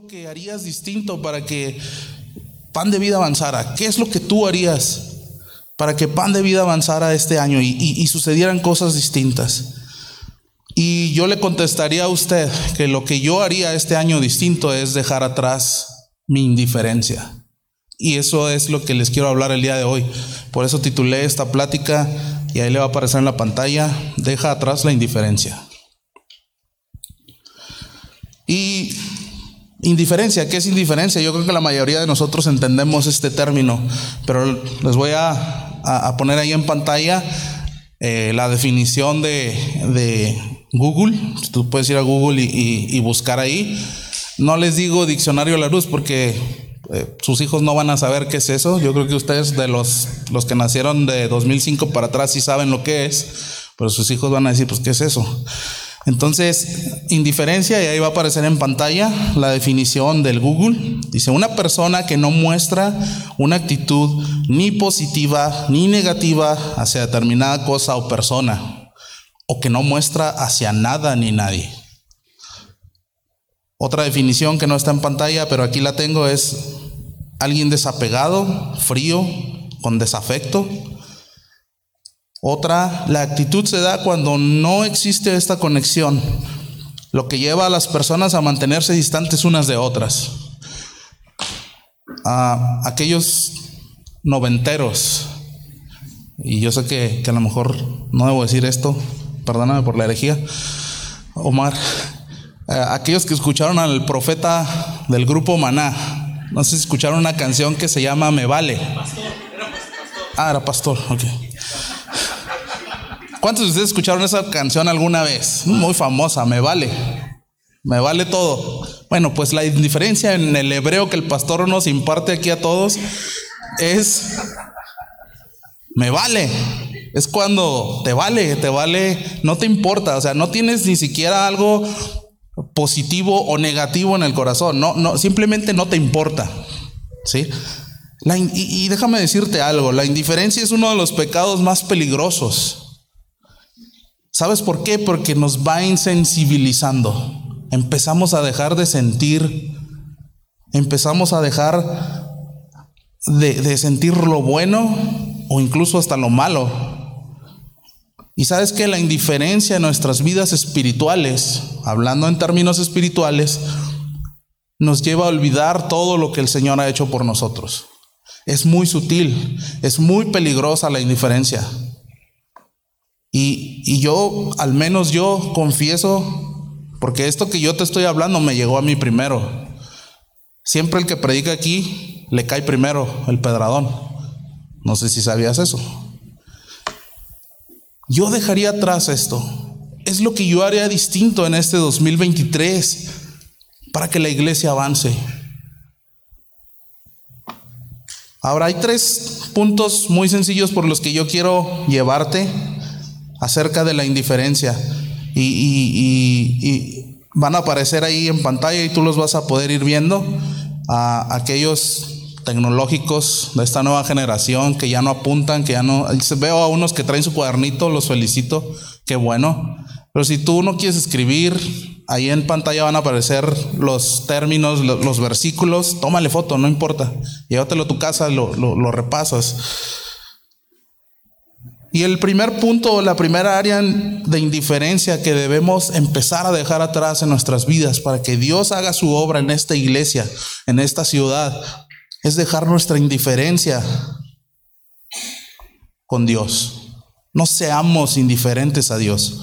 lo que harías distinto para que Pan de Vida avanzara? ¿Qué es lo que tú harías para que Pan de Vida avanzara este año y, y sucedieran cosas distintas? Y yo le contestaría a usted que lo que yo haría este año distinto es dejar atrás mi indiferencia. Y eso es lo que les quiero hablar el día de hoy. Por eso titulé esta plática y ahí le va a aparecer en la pantalla, deja atrás la indiferencia. Y indiferencia, ¿qué es indiferencia? Yo creo que la mayoría de nosotros entendemos este término, pero les voy a, poner ahí en pantalla eh, la definición de, Google. Tú puedes ir a Google y, buscar ahí. No les digo diccionario a la luz porque eh, sus hijos no van a saber qué es eso. Yo creo que ustedes de los, los que nacieron de 2005 para atrás sí saben lo que es, pero sus hijos van a decir, pues, ¿qué es eso? Entonces, indiferencia, y ahí va a aparecer en pantalla la definición del Google. Dice, una persona que no muestra una actitud ni positiva ni negativa hacia determinada cosa o persona, o que no muestra hacia nada ni nadie. Otra definición que no está en pantalla, pero aquí la tengo, es alguien desapegado, frío, con desafecto. Otra, la actitud se da cuando no existe esta conexión, lo que lleva a las personas a mantenerse distantes unas de otras. A aquellos noventeros, y yo sé que, que a lo mejor no debo decir esto, perdóname por la herejía, Omar, aquellos que escucharon al profeta del grupo Maná, no sé si escucharon una canción que se llama Me Vale. Ah, era pastor, ok. ¿Cuántos de ustedes escucharon esa canción alguna vez? Muy famosa, Me Vale. Me vale todo. Bueno, pues la indiferencia en el hebreo que el pastor nos imparte aquí a todos es me vale. Es cuando te vale, te vale, no te importa, o sea, no tienes ni siquiera algo positivo o negativo en el corazón. No, no, simplemente no te importa. ¿Sí? y, déjame decirte algo, la indiferencia es uno de los pecados más peligrosos. ¿Sabes por qué? Porque nos va insensibilizando. Empezamos a dejar de sentir, empezamos a dejar de, sentir lo bueno o incluso hasta lo malo. Y sabes que la indiferencia en nuestras vidas espirituales, hablando en términos espirituales, nos lleva a olvidar todo lo que el Señor ha hecho por nosotros. Es muy sutil, es muy peligrosa la indiferencia. Y, y, yo, al menos yo confieso, porque esto que yo te estoy hablando me llegó a mí primero. Siempre el que predica aquí le cae primero el pedradón. No sé si sabías eso. Yo dejaría atrás esto. Es lo que yo haría distinto en este 2023 para que la iglesia avance. Ahora hay tres puntos muy sencillos por los que yo quiero llevarte acerca de la indiferencia. Y, van a aparecer ahí en pantalla y tú los vas a poder ir viendo a aquellos tecnológicos de esta nueva generación que ya no apuntan, que ya no... Veo a unos que traen su cuadernito, los felicito, qué bueno. Pero si tú no quieres escribir, ahí en pantalla van a aparecer los términos, los, versículos, tómale foto, no importa. Llévatelo a tu casa, lo, lo repasas. Y el primer punto, la primera área de indiferencia que debemos empezar a dejar atrás en nuestras vidas para que Dios haga su obra en esta iglesia, en esta ciudad, es dejar nuestra indiferencia con Dios. No seamos indiferentes a Dios.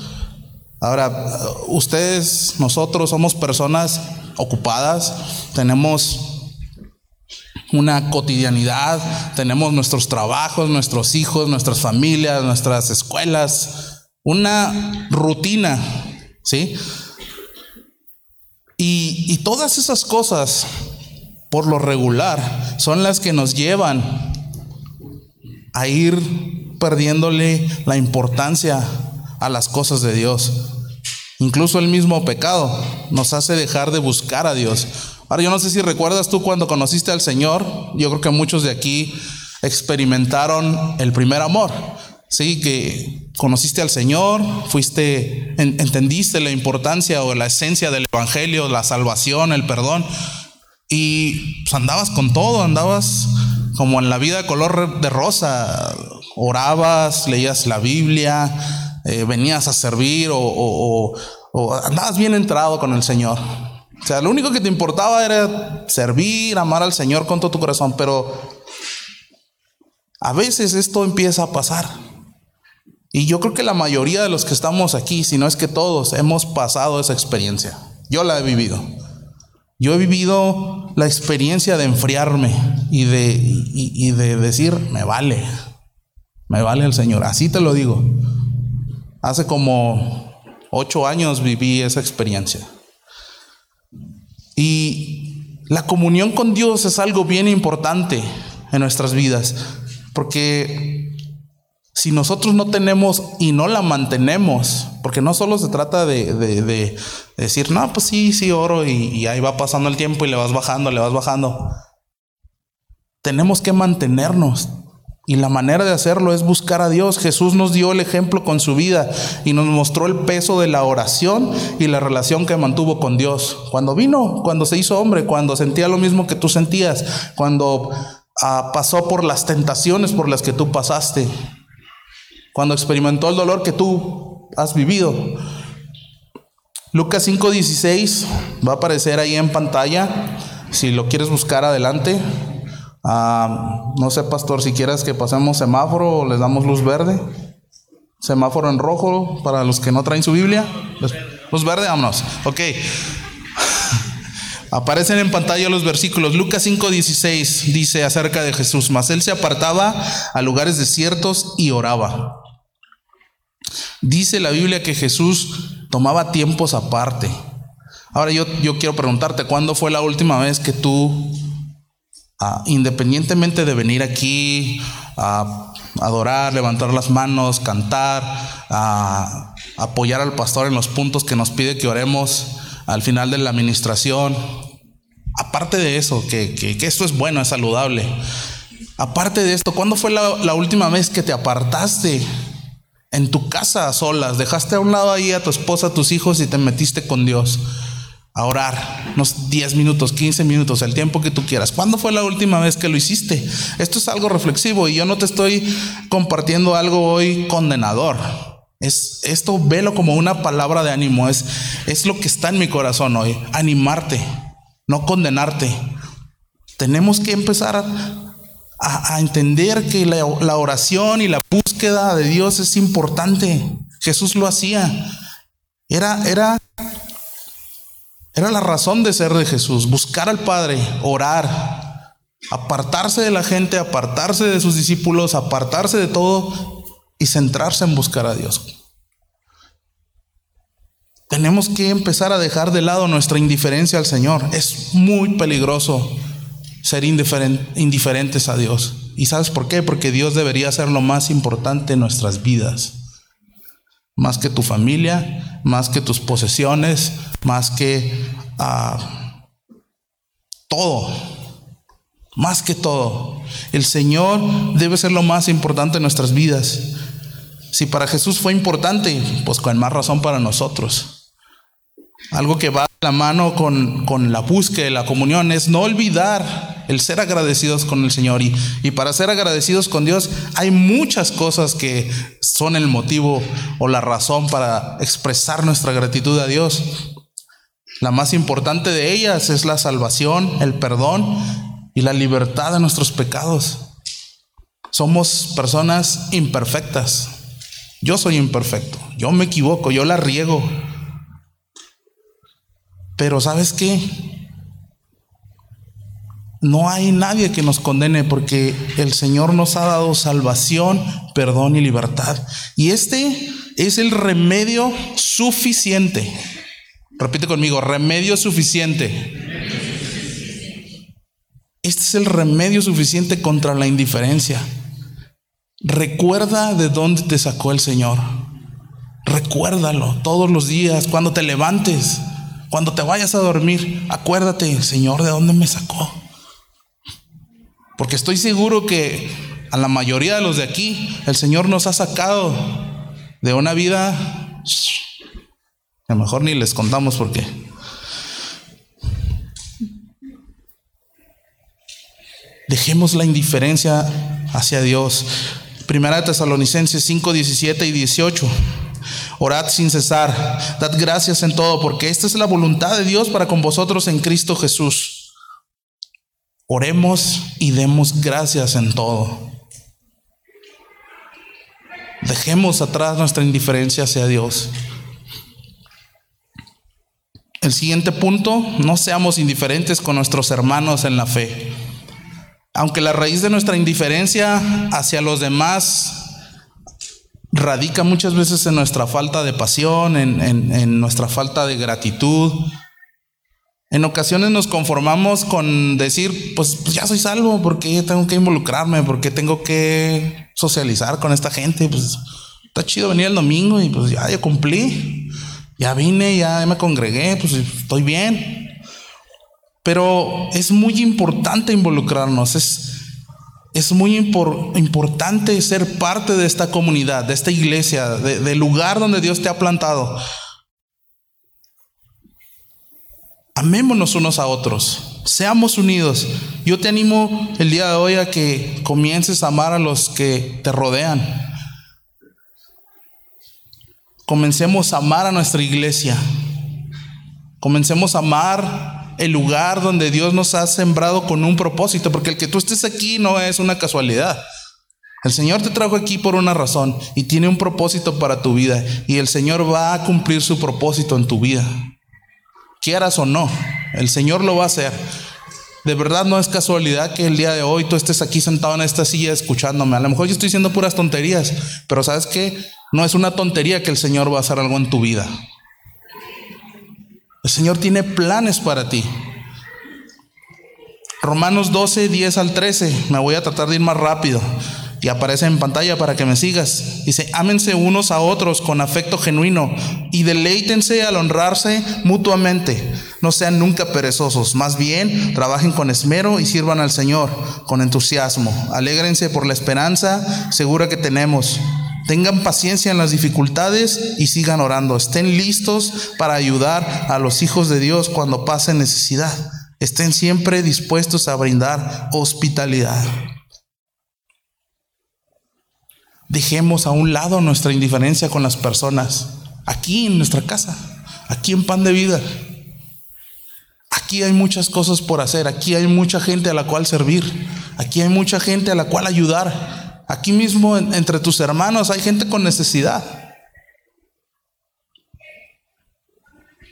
Ahora, ustedes, nosotros somos personas ocupadas, tenemos una cotidianidad, tenemos nuestros trabajos, nuestros hijos, nuestras familias, nuestras escuelas, una rutina, ¿sí? Y, y todas esas cosas por lo regular, son las que nos llevan a ir perdiéndole la importancia a las cosas de Dios. Incluso el mismo pecado nos hace dejar de buscar a Dios. Ahora yo no sé si recuerdas tú cuando conociste al Señor, yo creo que muchos de aquí experimentaron el primer amor. Sí, que conociste al Señor, fuiste, entendiste la importancia o la esencia del Evangelio, la salvación, el perdón. Y pues, andabas con todo, andabas como en la vida color de rosa. Orabas, leías la Biblia, eh, venías a servir o, andabas bien entrado con el Señor. O sea, lo único que te importaba era servir, amar al Señor con todo tu corazón, pero a veces esto empieza a pasar. Y yo creo que la mayoría de los que estamos aquí, si no es que todos, hemos pasado esa experiencia. Yo la he vivido. Yo he vivido la experiencia de enfriarme y de, y, de decir, me vale, me vale el Señor. Así te lo digo. Hace como ocho años viví esa experiencia. Y la comunión con Dios es algo bien importante en nuestras vidas, porque si nosotros no tenemos y no la mantenemos, porque no solo se trata de, decir, no, pues sí, sí, oro y, ahí va pasando el tiempo y le vas bajando, le vas bajando. Tenemos que mantenernos. Y la manera de hacerlo es buscar a Dios. Jesús nos dio el ejemplo con su vida y nos mostró el peso de la oración y la relación que mantuvo con Dios. Cuando vino, cuando se hizo hombre, cuando sentía lo mismo que tú sentías, cuando ah, pasó por las tentaciones por las que tú pasaste, cuando experimentó el dolor que tú has vivido. Lucas 5:16 va a aparecer ahí en pantalla, si lo quieres buscar adelante. Ah, no sé, pastor, si quieres que pasemos semáforo o les damos luz verde. Semáforo en rojo para los que no traen su Biblia. Luz verde, vámonos. Ok. Aparecen en pantalla los versículos. Lucas 5:16 dice acerca de Jesús, mas él se apartaba a lugares desiertos y oraba. Dice la Biblia que Jesús tomaba tiempos aparte. Ahora yo, yo quiero preguntarte, ¿cuándo fue la última vez que tú, ah, independientemente de venir aquí a adorar, levantar las manos, cantar, apoyar al pastor en los puntos que nos pide que oremos al final de la administración, aparte de eso, que, esto es bueno, es saludable, aparte de esto, ¿cuándo fue la, la última vez que te apartaste en tu casa a solas, dejaste a un lado ahí a tu esposa, a tus hijos y te metiste con Dios a orar unos 10 minutos, 15 minutos, el tiempo que tú quieras. ¿Cuándo fue la última vez que lo hiciste? Esto es algo reflexivo y yo no te estoy compartiendo algo hoy condenador. Es esto velo como una palabra de ánimo, es es lo que está en mi corazón hoy, animarte, no condenarte. Tenemos que empezar a a, entender que la, oración y la búsqueda de Dios es importante. Jesús lo hacía. Era, era, era la razón de ser de Jesús, buscar al Padre, orar, apartarse de la gente, apartarse de sus discípulos, apartarse de todo y centrarse en buscar a Dios. Tenemos que empezar a dejar de lado nuestra indiferencia al Señor. Es muy peligroso ser indiferentes a Dios. ¿Y sabes por qué? Porque Dios debería ser lo más importante en nuestras vidas. Más que tu familia, más que tus posesiones, más que ah, todo. Más que todo. El Señor debe ser lo más importante en nuestras vidas. Si para Jesús fue importante, pues con más razón para nosotros. Algo que va a la mano con, con la búsqueda de la comunión es no olvidar el ser agradecidos con el Señor. Y, y para ser agradecidos con Dios hay muchas cosas que son el motivo o la razón para expresar nuestra gratitud a Dios. La más importante de ellas es la salvación, el perdón y la libertad de nuestros pecados. Somos personas imperfectas. Yo soy imperfecto, yo me equivoco, yo la riego. Pero ¿sabes qué? No hay nadie que nos condene porque el Señor nos ha dado salvación, perdón y libertad. Y este es el remedio suficiente. Repite conmigo, remedio suficiente. Este es el remedio suficiente contra la indiferencia. Recuerda de dónde te sacó el Señor. Recuérdalo todos los días, cuando te levantes, cuando te vayas a dormir. Acuérdate, Señor, de dónde me sacó. Porque estoy seguro que a la mayoría de los de aquí, el Señor nos ha sacado de una vida, a lo mejor ni les contamos por qué. Dejemos la indiferencia hacia Dios. Primera de Tesalonicenses 5, 17 y 18. Orad sin cesar, dad gracias en todo, porque esta es la voluntad de Dios para con vosotros en Cristo Jesús. Oremos y demos gracias en todo. Dejemos atrás nuestra indiferencia hacia Dios. El siguiente punto, no seamos indiferentes con nuestros hermanos en la fe. Aunque la raíz de nuestra indiferencia hacia los demás radica muchas veces en nuestra falta de pasión, en, nuestra falta de gratitud. En ocasiones nos conformamos con decir, pues, pues, ya soy salvo, ¿por qué tengo que involucrarme? ¿Por qué tengo que socializar con esta gente? Pues está chido venir el domingo y pues ya, ya cumplí, ya vine, ya me congregué, pues estoy bien. Pero es muy importante involucrarnos, es, es muy importante ser parte de esta comunidad, de esta iglesia, del lugar donde Dios te ha plantado. Amémonos unos a otros, seamos unidos. Yo te animo el día de hoy a que comiences a amar a los que te rodean. Comencemos a amar a nuestra iglesia. Comencemos a amar el lugar donde Dios nos ha sembrado con un propósito, porque el que tú estés aquí no es una casualidad. El Señor te trajo aquí por una razón y tiene un propósito para tu vida y el Señor va a cumplir su propósito en tu vida. Quieras o no, el Señor lo va a hacer. De verdad no es casualidad que el día de hoy tú estés aquí sentado en esta silla escuchándome. A lo mejor yo estoy diciendo puras tonterías, pero sabes que no es una tontería que el Señor va a hacer algo en tu vida. El Señor tiene planes para ti. Romanos 12, 10 al 13. Me voy a tratar de ir más rápido. Y aparece en pantalla para que me sigas. Dice, ámense unos a otros con afecto genuino y deleítense al honrarse mutuamente. No sean nunca perezosos, más bien trabajen con esmero y sirvan al Señor con entusiasmo. Alégrense por la esperanza segura que tenemos Tengan paciencia en las dificultades y sigan orando. Estén listos para ayudar a los hijos de Dios cuando pasen necesidad. Estén siempre dispuestos a brindar hospitalidad. Dejemos a un lado nuestra indiferencia con las personas. Aquí en nuestra casa, aquí en Pan de Vida. Aquí hay muchas cosas por hacer, aquí hay mucha gente a la cual servir, aquí hay mucha gente a la cual ayudar. Aquí mismo entre tus hermanos hay gente con necesidad.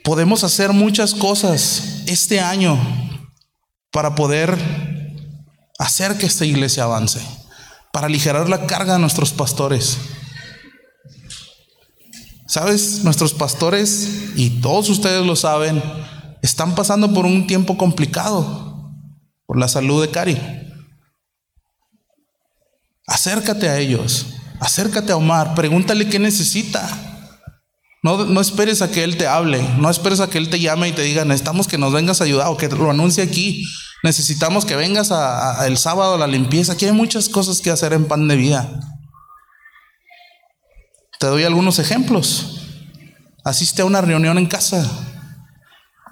Podemos hacer muchas cosas este año para poder hacer que esta iglesia avance, para aligerar la carga de nuestros pastores. ¿Sabes? Nuestros pastores, y todos ustedes lo saben, están pasando por un tiempo complicado por la salud de Cari. Acércate a ellos, acércate a Omar, pregúntale qué necesita. No, no, esperes a que Él te hable, no esperes a que Él te llame y te diga, necesitamos que nos vengas a ayudar o que lo anuncie aquí. Necesitamos que vengas a, el sábado a la limpieza. Aquí hay muchas cosas que hacer en pan de vida. Te doy algunos ejemplos. Asiste a una reunión en casa.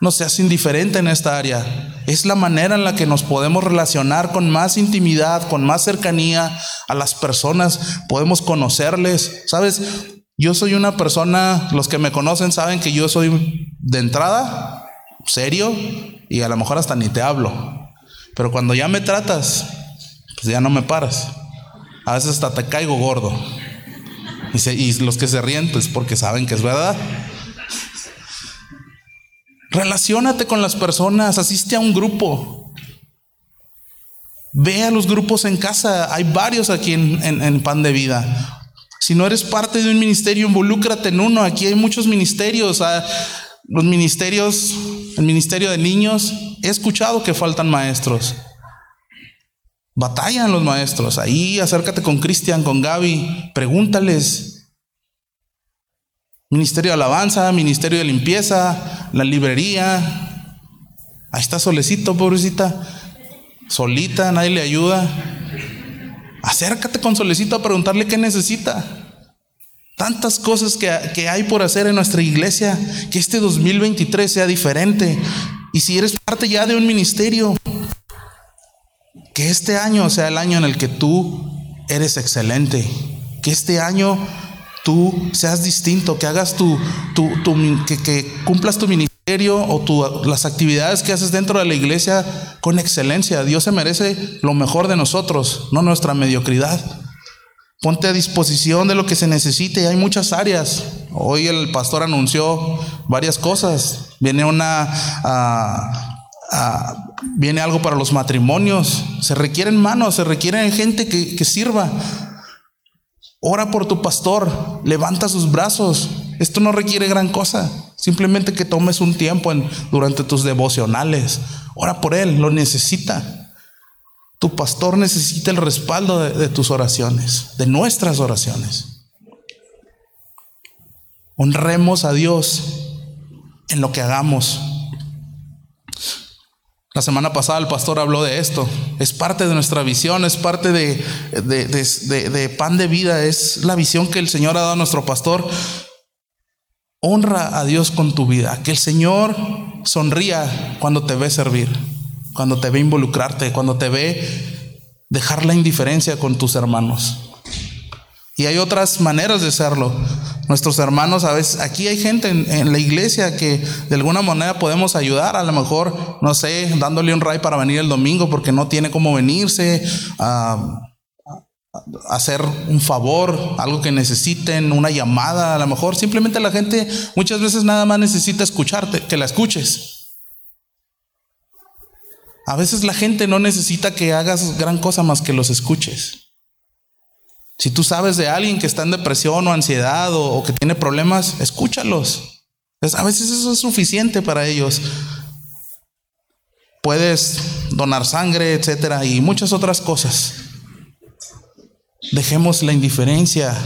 No seas indiferente en esta área. Es la manera en la que nos podemos relacionar con más intimidad, con más cercanía a las personas. Podemos conocerles. ¿Sabes? Yo soy una persona, los que me conocen saben que yo soy de entrada serio y a lo mejor hasta ni te hablo. Pero cuando ya me tratas, pues ya no me paras. A veces hasta te caigo gordo. Y, y los que se ríen, pues porque saben que es verdad. Relaciónate con las personas, asiste a un grupo. Ve a los grupos en casa, hay varios aquí en, Pan de Vida. Si no eres parte de un ministerio, involúcrate en uno. Aquí hay muchos ministerios. Ah, los ministerios, el ministerio de niños, he escuchado que faltan maestros. Batallan los maestros. Ahí acércate con Cristian, con Gaby, pregúntales. Ministerio de alabanza, ministerio de limpieza, la librería. Ahí está solecito, pobrecita. Solita, nadie le ayuda. Acércate con solecito a preguntarle qué necesita. Tantas cosas que, que hay por hacer en nuestra iglesia. Que este 2023 sea diferente. Y si eres parte ya de un ministerio, Que este año sea el año en el que tú eres excelente. Que este año tú seas distinto, que hagas tu, tu, que, que, cumplas tu ministerio o tu, las actividades que haces dentro de la iglesia con excelencia. Dios se merece lo mejor de nosotros, no nuestra mediocridad. Ponte a disposición de lo que se necesite. Hay muchas áreas. Hoy el pastor anunció varias cosas. Viene una, ah, ah, viene algo para los matrimonios. Se requieren manos, se requiere gente que, que sirva. Ora por tu pastor, levanta sus brazos. Esto no requiere gran cosa. Simplemente que tomes un tiempo durante tus devocionales. Ora por él, lo necesita. Tu pastor necesita el respaldo de, tus oraciones, de nuestras oraciones. Honremos a Dios en lo que hagamos. La semana pasada el pastor habló de esto. Es parte de nuestra visión, es parte de, de, pan de vida, es la visión que el Señor ha dado a nuestro pastor. Honra a Dios con tu vida. Que el Señor sonría cuando te ve servir cuando te ve involucrarte, cuando te ve dejar la indiferencia con tus hermanos. Y hay otras maneras de hacerlo. Nuestros hermanos, a veces, aquí hay gente en, la iglesia que de alguna manera podemos ayudar, a lo mejor, no sé, dándole un ray para venir el domingo porque no tiene cómo venirse, a, hacer un favor, algo que necesiten, una llamada, a lo mejor simplemente la gente muchas veces nada más necesita escucharte, que la escuches. A veces la gente no necesita que hagas gran cosa más que los escuches. Si tú sabes de alguien que está en depresión o ansiedad o, que tiene problemas, escúchalos. A veces eso es suficiente para ellos. Puedes donar sangre, etcétera, y muchas otras cosas. Dejemos la indiferencia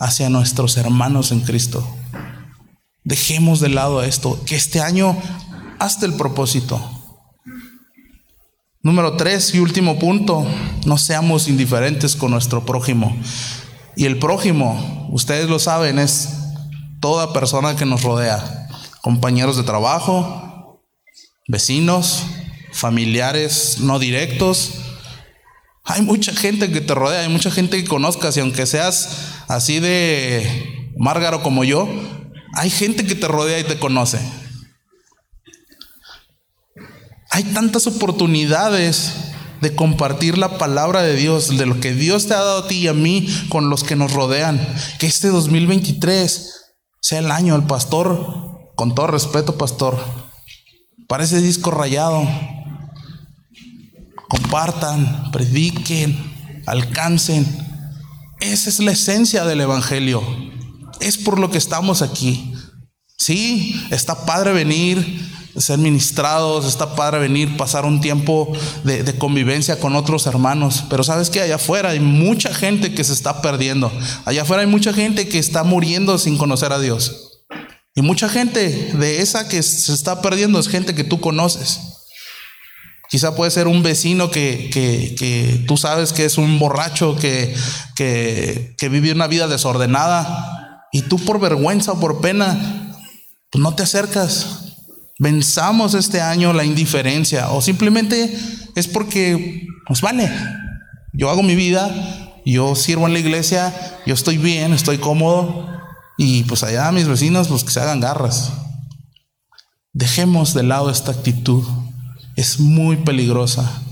hacia nuestros hermanos en Cristo. Dejemos de lado esto. Que este año hazte el propósito Número tres y último punto, no seamos indiferentes con nuestro prójimo. Y el prójimo, ustedes lo saben, es toda persona que nos rodea, compañeros de trabajo, vecinos, familiares no directos. Hay mucha gente que te rodea, hay mucha gente que conozcas y aunque seas así de márgaro como yo, hay gente que te rodea y te conoce. Hay tantas oportunidades de compartir la palabra de Dios, de lo que Dios te ha dado a ti y a mí con los que nos rodean. Que este 2023 sea el año del pastor, con todo respeto, pastor. Parece disco rayado. Compartan, prediquen, alcancen. Esa es la esencia del Evangelio. Es por lo que estamos aquí. Sí, está padre venir, ser ministrados, está padre venir, pasar un tiempo de, convivencia con otros hermanos. Pero sabes que allá afuera hay mucha gente que se está perdiendo. Allá afuera hay mucha gente que está muriendo sin conocer a Dios. Y mucha gente de esa que se está perdiendo es gente que tú conoces. Quizá puede ser un vecino que, que, tú sabes que es un borracho, que, que, vive una vida desordenada. Y tú por vergüenza o por pena, pues no te acercas. Venzamos este año la indiferencia o simplemente es porque nos vale. Yo hago mi vida, yo sirvo en la iglesia, yo estoy bien, estoy cómodo y pues allá mis vecinos pues que se hagan garras. Dejemos de lado esta actitud. Es muy peligrosa.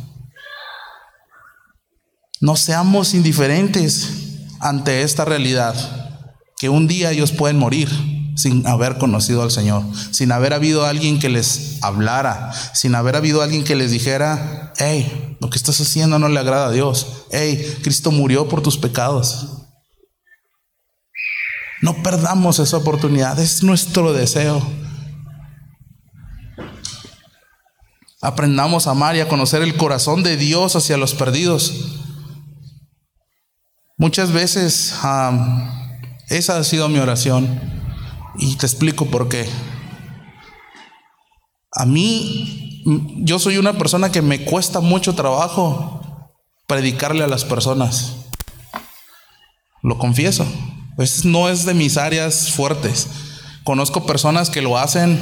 No seamos indiferentes ante esta realidad, que un día ellos pueden morir sin haber conocido al Señor, sin haber habido alguien que les hablara, sin haber habido alguien que les dijera, hey, lo que estás haciendo no le agrada a Dios, hey, Cristo murió por tus pecados. No perdamos esa oportunidad, es nuestro deseo. Aprendamos a amar y a conocer el corazón de Dios hacia los perdidos. Muchas veces esa ha sido mi oración. Y te explico por qué. A mí, yo soy una persona que me cuesta mucho trabajo predicarle a las personas. Lo confieso. Pues no es de mis áreas fuertes. Conozco personas que lo hacen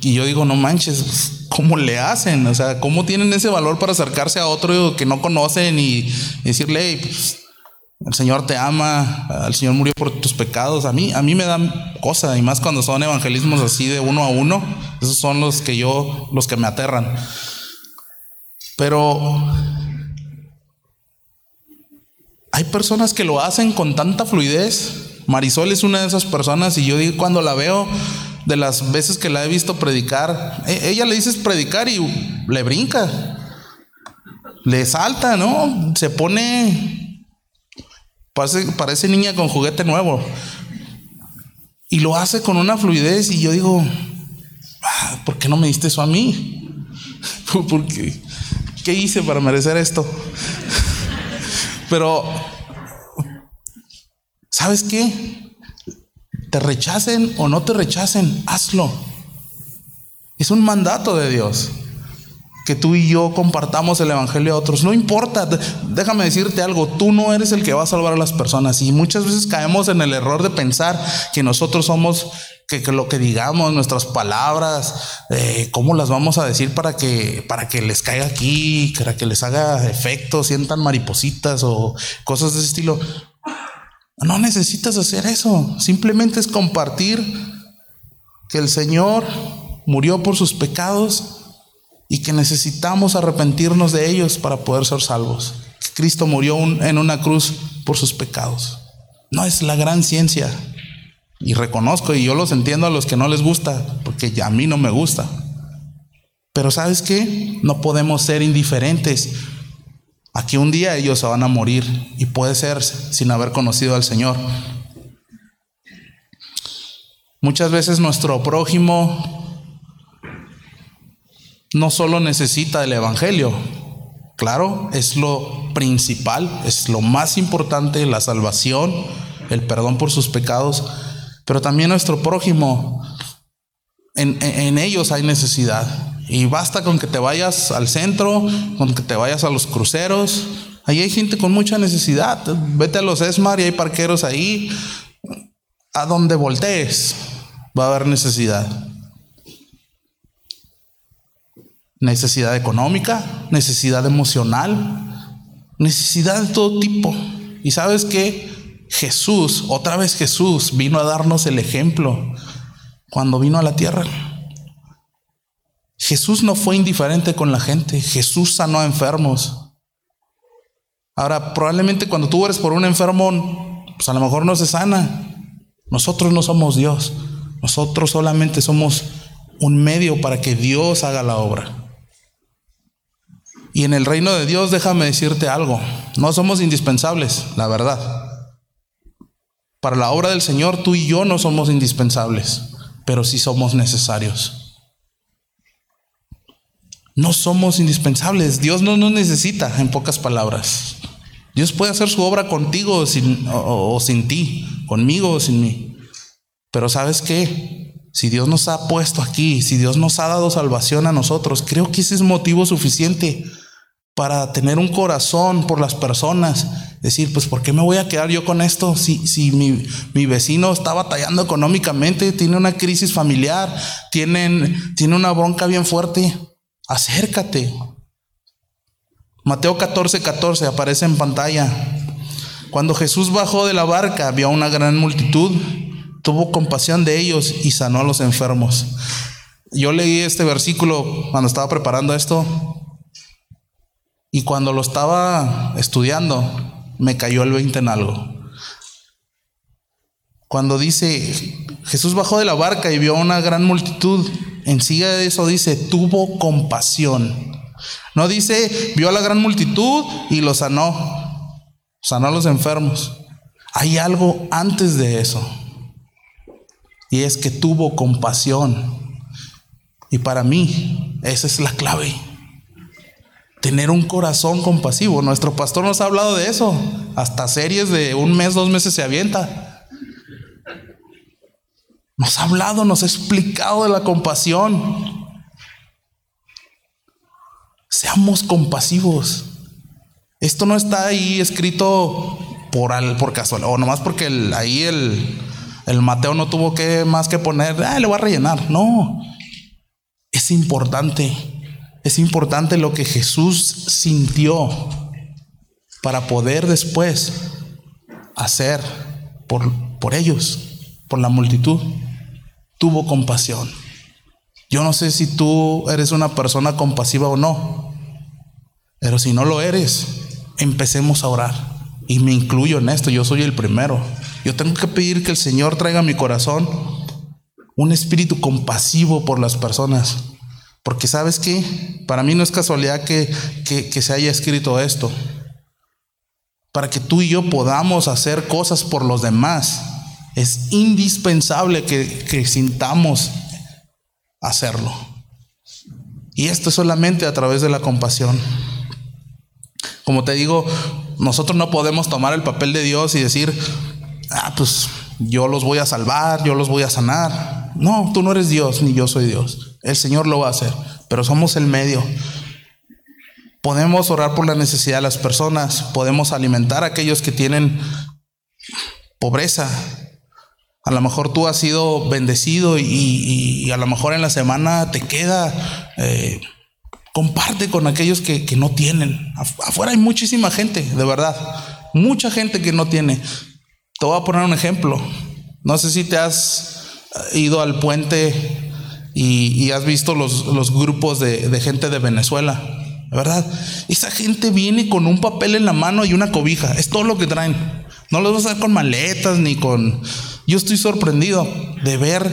y yo digo, no manches, cómo le hacen, o sea, cómo tienen ese valor para acercarse a otro que no conocen y, decirle, pues, el Señor te ama, el Señor murió por tus pecados. A mí, a mí me dan cosa, y más cuando son evangelismos así de uno a uno, esos son los que yo, los que me aterran. Pero hay personas que lo hacen con tanta fluidez. Marisol es una de esas personas y yo digo, cuando la veo, de las veces que la he visto predicar, e, ella le dices predicar y le brinca, le salta, ¿no? Se pone, parece, niña con juguete nuevo. Y lo hace con una fluidez y yo digo, ah, ¿por qué no me diste eso a mí? Porque, ¿qué hice para merecer esto? Pero, ¿sabes qué? Te rechacen o no te rechacen, hazlo. Es un mandato de Dios que tú y yo compartamos el Evangelio a otros. No importa, déjame decirte algo, tú no eres el que va a salvar a las personas. Y muchas veces caemos en el error de pensar que nosotros somos, que, lo que digamos, nuestras palabras, eh, cómo las vamos a decir para que, para que les caiga aquí, para que les haga efecto, sientan maripositas o cosas de ese estilo. No necesitas hacer eso, simplemente es compartir que el Señor murió por sus pecados y que necesitamos arrepentirnos de ellos para poder ser salvos. Cristo murió en una cruz por sus pecados. No es la gran ciencia. Y reconozco, y yo los entiendo a los que no les gusta, porque a mí no me gusta. Pero sabes qué? No podemos ser indiferentes a que un día ellos se van a morir y puede ser sin haber conocido al Señor. Muchas veces nuestro prójimo no solo necesita el Evangelio, claro, es lo principal, es lo más importante, la salvación, el perdón por sus pecados, pero también nuestro prójimo, en, ellos hay necesidad. Y basta con que te vayas al centro, con que te vayas a los cruceros. Ahí hay gente con mucha necesidad. Vete a los ESMAR y hay parqueros ahí. A donde voltees va a haber necesidad necesidad económica, necesidad emocional, necesidad de todo tipo. Y sabes que Jesús, otra vez Jesús, vino a darnos el ejemplo cuando vino a la tierra. Jesús no fue indiferente con la gente, Jesús sanó a enfermos. Ahora, probablemente cuando tú eres por un enfermo, pues a lo mejor no se sana. Nosotros no somos Dios, nosotros solamente somos un medio para que Dios haga la obra. Y en el reino de Dios, déjame decirte algo, no somos indispensables, la verdad. Para la obra del Señor, tú y yo no somos indispensables, pero sí somos necesarios. No somos indispensables, Dios no nos necesita, en pocas palabras. Dios puede hacer su obra contigo o sin, o sin ti, conmigo o sin mí. Pero sabes qué? Si Dios nos ha puesto aquí, si Dios nos ha dado salvación a nosotros, creo que ese es motivo suficiente para tener un corazón por las personas. Decir, pues, ¿por qué me voy a quedar yo con esto? Si, si mi, mi, vecino está batallando económicamente, tiene una crisis familiar, tienen, tiene una bronca bien fuerte, acércate. Mateo 14, 14 aparece en pantalla. Cuando Jesús bajó de la barca, vio una gran multitud, tuvo compasión de ellos y sanó a los enfermos. Yo leí este versículo cuando estaba preparando esto y cuando lo estaba estudiando, me cayó el 20 en algo. Cuando dice, Jesús bajó de la barca y vio una gran multitud, en sí de eso dice, tuvo compasión. No dice, vio a la gran multitud y lo sanó, sanó a los enfermos. Hay algo antes de eso. Y es que tuvo compasión. Y para mí, esa es la clave tener un corazón compasivo. Nuestro pastor nos ha hablado de eso. Hasta series de un mes, dos meses se avienta. Nos ha hablado, nos ha explicado de la compasión. Seamos compasivos. Esto no está ahí escrito por, al, por casualidad, o nomás porque ahí el, el Mateo no tuvo que más que poner, ah, le voy a rellenar. No, es Es importante, es importante lo que Jesús sintió para poder después hacer por, por ellos, por la multitud. Tuvo compasión. Yo no sé si tú eres una persona compasiva o no, pero si no lo eres, empecemos a orar. Y me incluyo en esto, yo soy el primero. Yo tengo que pedir que el Señor traiga a mi corazón un espíritu compasivo por las personas. Porque sabes que para mí no es casualidad que, que, se haya escrito esto. Para que tú y yo podamos hacer cosas por los demás, es indispensable que, que sintamos hacerlo. Y esto es solamente a través de la compasión. Como te digo, nosotros no podemos tomar el papel de Dios y decir, ah, pues yo los voy a salvar, yo los voy a sanar. No, tú no eres Dios, ni yo soy Dios. El Señor lo va a hacer, pero somos el medio. Podemos orar por la necesidad de las personas, podemos alimentar a aquellos que tienen pobreza. A lo mejor tú has sido bendecido y, a lo mejor en la semana te queda... Eh, comparte con aquellos que, que no tienen. Afuera hay muchísima gente, de verdad. Mucha gente que no tiene. Te voy a poner un ejemplo. No sé si te has ido al puente y, has visto los, grupos de, gente de Venezuela, ¿verdad? Esa gente viene con un papel en la mano y una cobija. Es todo lo que traen. No los vas a ver con maletas ni con... Yo estoy sorprendido de ver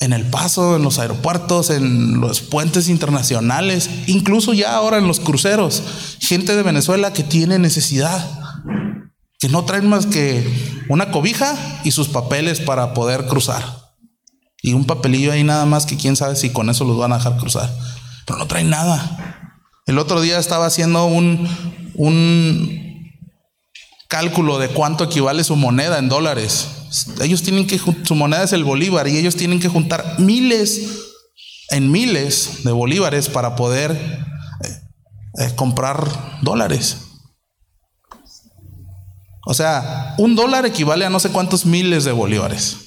en el paso, en los aeropuertos, en los puentes internacionales, incluso ya ahora en los cruceros, gente de Venezuela que tiene necesidad que no traen más que una cobija y sus papeles para poder cruzar. Y un papelillo ahí nada más que quién sabe si con eso los van a dejar cruzar. Pero no traen nada. El otro día estaba haciendo un, un cálculo de cuánto equivale su moneda en dólares. Ellos tienen que, su moneda es el bolívar y ellos tienen que juntar miles en miles de bolívares para poder eh, eh, comprar dólares. O sea, un dólar equivale a no sé cuántos miles de bolívares.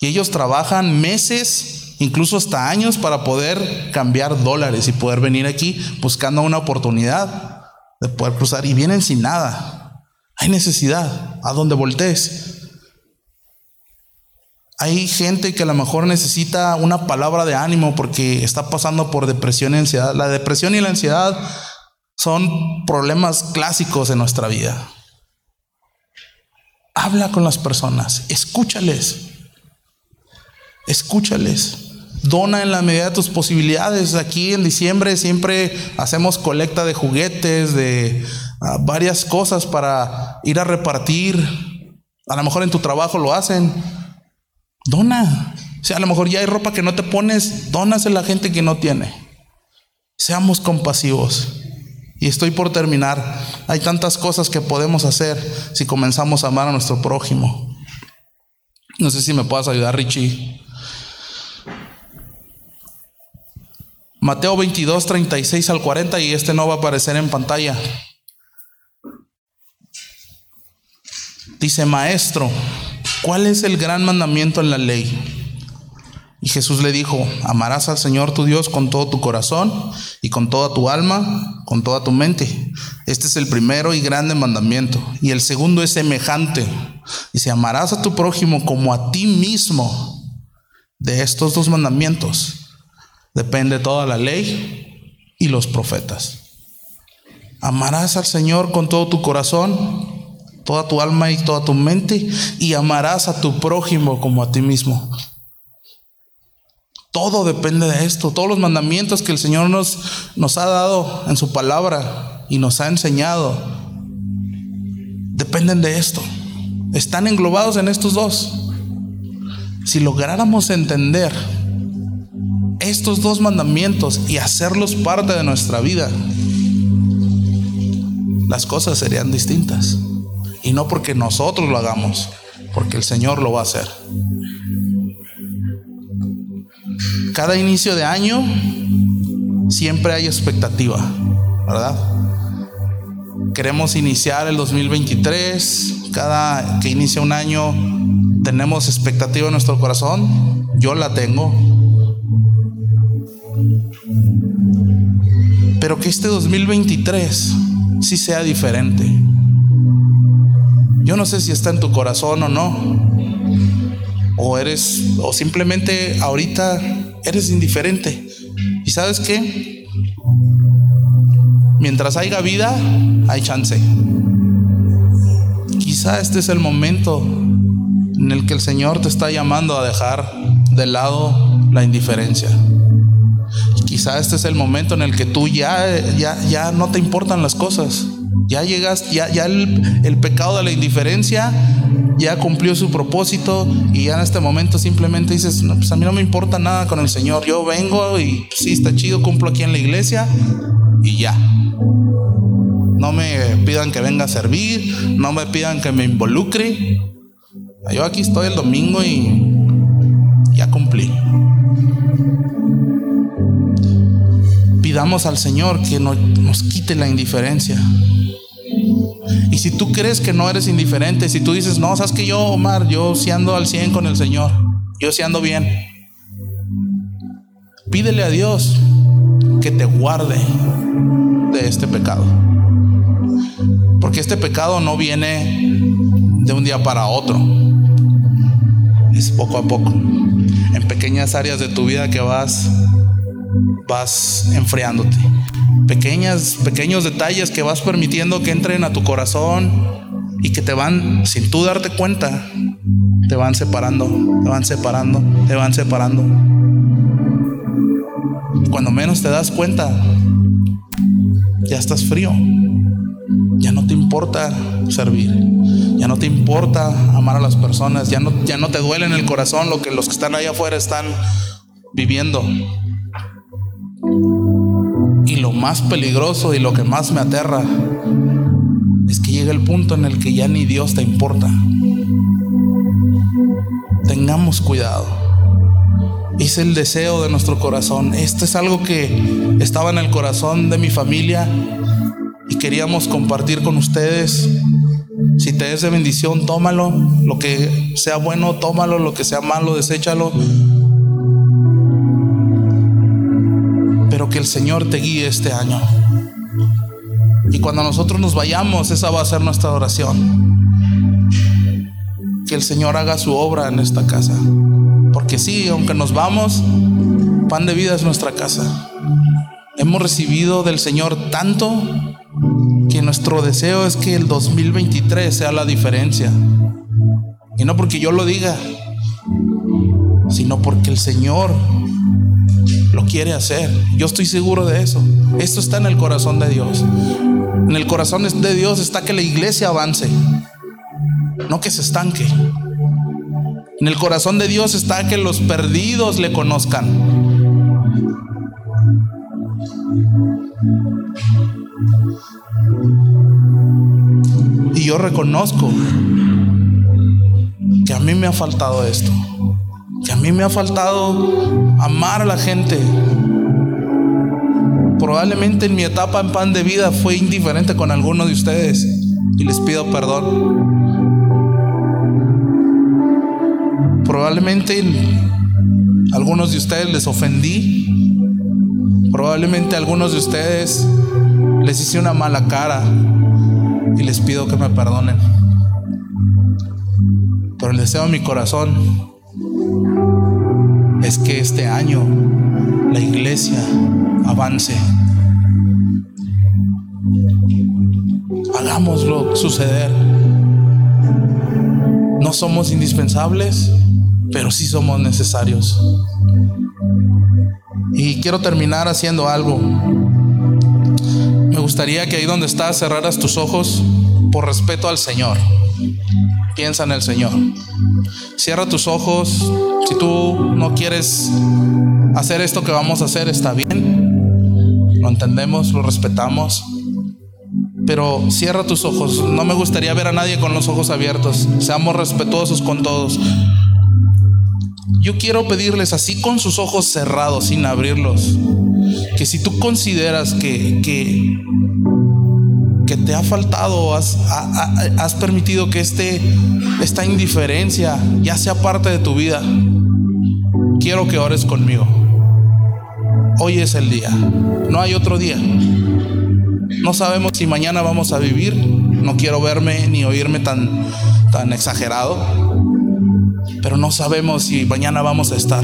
Y ellos trabajan meses, incluso hasta años, para poder cambiar dólares y poder venir aquí buscando una oportunidad de poder cruzar. Y vienen sin nada. Hay necesidad. A donde voltees. Hay gente que a lo mejor necesita una palabra de ánimo porque está pasando por depresión y ansiedad. La depresión y la ansiedad son problemas clásicos en nuestra vida. Habla con las personas, escúchales. Escúchales. Dona en la medida de tus posibilidades. Aquí en diciembre siempre hacemos colecta de juguetes, de ah, varias cosas para ir a repartir. A lo mejor en tu trabajo lo hacen. Dona. O sea, a lo mejor ya hay ropa que no te pones, dónasela a la gente que no tiene. Seamos compasivos. Y estoy por terminar. Hay tantas cosas que podemos hacer si comenzamos a amar a nuestro prójimo. No sé si me puedas ayudar, Richie. Mateo 22, 36 al 40 y este no va a aparecer en pantalla. Dice, maestro, ¿cuál es el gran mandamiento en la ley? Y Jesús le dijo, amarás al Señor tu Dios con todo tu corazón y con toda tu alma, con toda tu mente. Este es el primero y grande mandamiento. Y el segundo es semejante. Dice, amarás a tu prójimo como a ti mismo. De estos dos mandamientos depende toda la ley y los profetas. Amarás al Señor con todo tu corazón, toda tu alma y toda tu mente, y amarás a tu prójimo como a ti mismo. Todo depende de esto. Todos los mandamientos que el Señor nos, nos ha dado en su palabra y nos ha enseñado dependen de esto. Están englobados en estos dos. Si lográramos entender estos dos mandamientos y hacerlos parte de nuestra vida, las cosas serían distintas. Y no porque nosotros lo hagamos, porque el Señor lo va a hacer. Cada inicio de año siempre hay expectativa, ¿verdad? Queremos iniciar el 2023, cada que inicia un año tenemos expectativa en nuestro corazón, yo la tengo. Pero que este 2023 sí sea diferente. Yo no sé si está en tu corazón o no. O eres, o simplemente ahorita eres indiferente. ¿Y sabes qué? Mientras haya vida, hay chance. Quizá este es el momento en el que el Señor te está llamando a dejar de lado la indiferencia. Quizá este es el momento en el que tú ya, ya, ya no te importan las cosas. Ya llegas, ya, ya el, pecado de la indiferencia ya cumplió su propósito y ya en este momento simplemente dices, pues a mí no me importa nada con el Señor. Yo vengo y sí, está chido, cumplo aquí en la iglesia y ya. No me pidan que venga a servir, no me pidan que me involucre. Yo aquí estoy el domingo y ya cumplí. Pidamos al Señor que nos quite la indiferencia. Y si tú crees que no eres indiferente, si tú dices, no, sabes que yo, Omar, yo sí ando al 100 con el Señor, yo sí ando bien, pídele a Dios que te guarde de este pecado. Porque este pecado no viene de un día para otro. Es poco a poco. En pequeñas áreas de tu vida que vas vas enfriándote. Pequeñas pequeños detalles que vas permitiendo que entren a tu corazón y que te van sin tú darte cuenta te van separando, te van separando, te van separando. Cuando menos te das cuenta, ya estás frío. Ya no te importa servir. Ya no te importa amar a las personas. Ya no, ya no te duele en el corazón lo que los que están allá afuera están viviendo. Más peligroso y lo que más me aterra es que llega el punto en el que ya ni Dios te importa. Tengamos cuidado. Es el deseo de nuestro corazón. Esto es algo que estaba en el corazón de mi familia y queríamos compartir con ustedes. Si te es de bendición, tómalo. Lo que sea bueno, tómalo. Lo que sea malo, deséchalo. Pero que el Señor te guíe este año. Y cuando nosotros nos vayamos, esa va a ser nuestra oración. Que el Señor haga su obra en esta casa. Porque sí, aunque nos vamos, pan de vida es nuestra casa. Hemos recibido del Señor tanto que nuestro deseo es que el 2023 sea la diferencia. Y no porque yo lo diga, sino porque el Señor lo quiere hacer. Yo estoy seguro de eso. Esto está en el corazón de Dios. En el corazón de Dios está que la iglesia avance, no que se estanque. En el corazón de Dios está que los perdidos le conozcan. Y yo reconozco que a mí me ha faltado esto. A mí me ha faltado amar a la gente. Probablemente en mi etapa en pan de vida fue indiferente con alguno de ustedes. Y les pido perdón. Probablemente algunos de ustedes les ofendí. Probablemente algunos de ustedes les hice una mala cara y les pido que me perdonen. Pero el deseo de mi corazón es que este año la iglesia avance. Hagámoslo suceder. No somos indispensables, pero sí somos necesarios. Y quiero terminar haciendo algo. Me gustaría que ahí donde estás cerraras tus ojos por respeto al Señor. Piensa en el Señor. Cierra tus ojos. Si tú no quieres hacer esto que vamos a hacer, está bien. Lo entendemos, lo respetamos. Pero cierra tus ojos. No me gustaría ver a nadie con los ojos abiertos. Seamos respetuosos con todos. Yo quiero pedirles así con sus ojos cerrados, sin abrirlos, que si tú consideras que, que, que te ha faltado, has, permitido que este, esta indiferencia ya sea parte de tu vida, quiero que ores conmigo. Hoy es el día. No hay otro día. No sabemos si mañana vamos a vivir. No quiero verme ni oírme tan, tan exagerado. Pero no sabemos si mañana vamos a estar.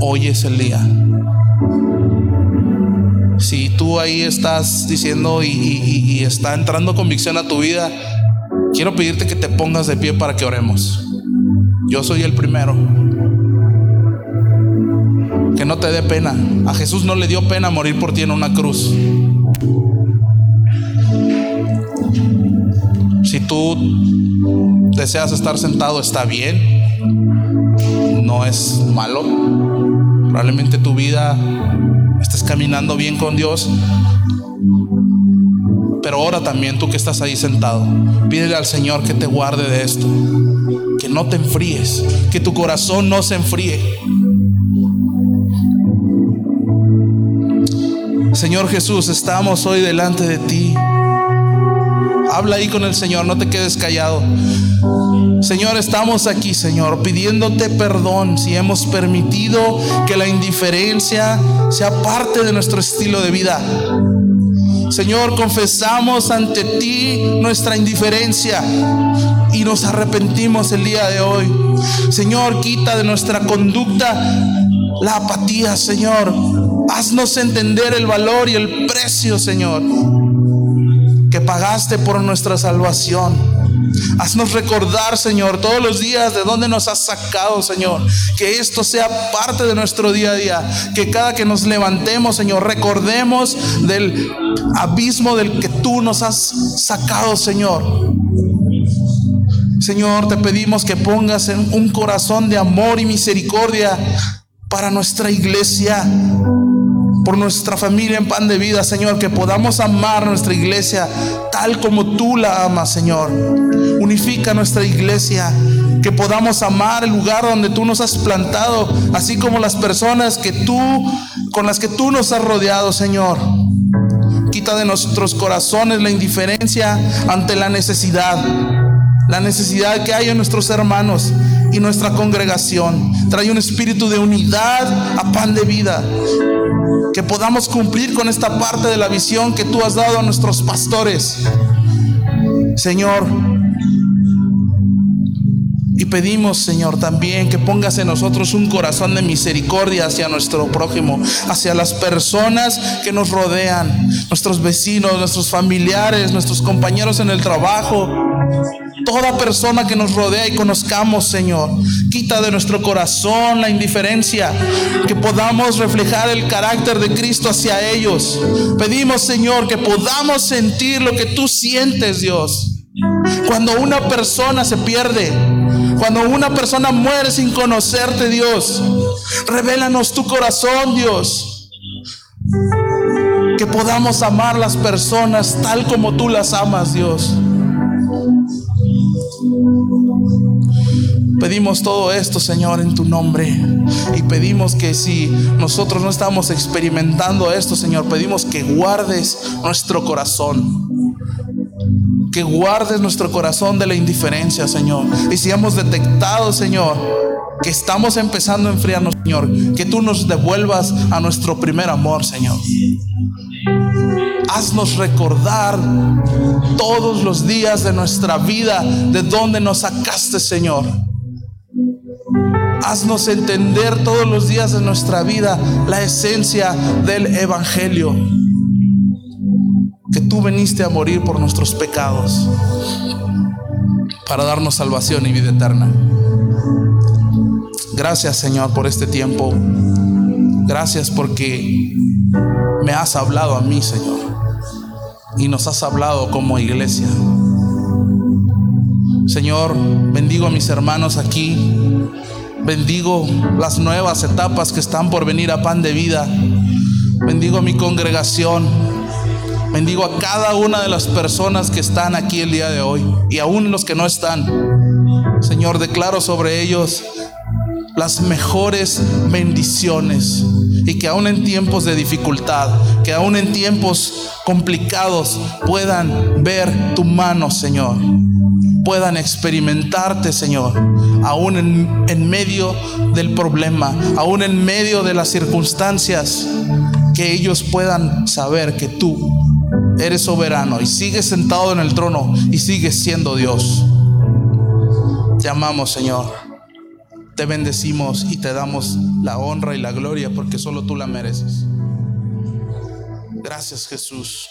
Hoy es el día. Si tú ahí estás diciendo y, está entrando convicción a tu vida, quiero pedirte que te pongas de pie para que oremos. Yo soy el primero. Que no te dé pena. A Jesús no le dio pena morir por ti en una cruz. Si tú deseas estar sentado, está bien. No es malo. Probablemente tu vida estés caminando bien con Dios. Pero ahora también tú que estás ahí sentado, pídele al Señor que te guarde de esto. Que no te enfríes, que tu corazón no se enfríe. Señor Jesús, estamos hoy delante de ti. Habla ahí con el Señor, no te quedes callado. Señor, estamos aquí, Señor, pidiéndote perdón si hemos permitido que la indiferencia sea parte de nuestro estilo de vida. Señor, confesamos ante ti nuestra indiferencia y nos arrepentimos el día de hoy. Señor, quita de nuestra conducta la apatía, Señor. Haznos entender el valor y el precio, Señor que pagaste por nuestra salvación. Haznos recordar, Señor, todos los días de dónde nos has sacado, Señor. Que esto sea parte de nuestro día a día. Que cada que nos levantemos, Señor, recordemos del abismo del que tú nos has sacado, Señor. Señor, te pedimos que pongas en un corazón de amor y misericordia para nuestra iglesia por nuestra familia en pan de vida, Señor, que podamos amar nuestra iglesia tal como tú la amas, Señor. Unifica nuestra iglesia, que podamos amar el lugar donde tú nos has plantado, así como las personas que tú con las que tú nos has rodeado, Señor. Quita de nuestros corazones la indiferencia ante la necesidad, la necesidad que hay en nuestros hermanos y nuestra congregación. Trae un espíritu de unidad a pan de vida que podamos cumplir con esta parte de la visión que tú has dado a nuestros pastores. Señor, y pedimos, Señor, también que pongas en nosotros un corazón de misericordia hacia nuestro prójimo, hacia las personas que nos rodean, nuestros vecinos, nuestros familiares, nuestros compañeros en el trabajo, toda persona que nos rodea y conozcamos, Señor. Quita de nuestro corazón la indiferencia, que podamos reflejar el carácter de Cristo hacia ellos. Pedimos, Señor, que podamos sentir lo que tú sientes, Dios. Cuando una persona se pierde, cuando una persona muere sin conocerte, Dios, revélanos tu corazón, Dios. Que podamos amar las personas tal como tú las amas, Dios. Pedimos todo esto, Señor, en tu nombre. Y pedimos que si nosotros no estamos experimentando esto, Señor, pedimos que guardes nuestro corazón. Que guardes nuestro corazón de la indiferencia, Señor. Y si hemos detectado, Señor, que estamos empezando a enfriarnos, Señor, que tú nos devuelvas a nuestro primer amor, Señor. Haznos recordar todos los días de nuestra vida de donde nos sacaste, Señor. Haznos entender todos los días de nuestra vida la esencia del Evangelio. Que tú viniste a morir por nuestros pecados para darnos salvación y vida eterna. Gracias Señor por este tiempo. Gracias porque me has hablado a mí, Señor. Y nos has hablado como iglesia. Señor, bendigo a mis hermanos aquí Bendigo las nuevas etapas que están por venir a pan de vida. Bendigo a mi congregación. Bendigo a cada una de las personas que están aquí el día de hoy y aún los que no están. Señor, declaro sobre ellos las mejores bendiciones y que aún en tiempos de dificultad, que aún en tiempos complicados puedan ver tu mano, Señor puedan experimentarte, Señor, aún en, medio del problema, aún en medio de las circunstancias, que ellos puedan saber que tú eres soberano y sigues sentado en el trono y sigues siendo Dios. Te amamos, Señor. Te bendecimos y te damos la honra y la gloria porque solo tú la mereces. Gracias, Jesús.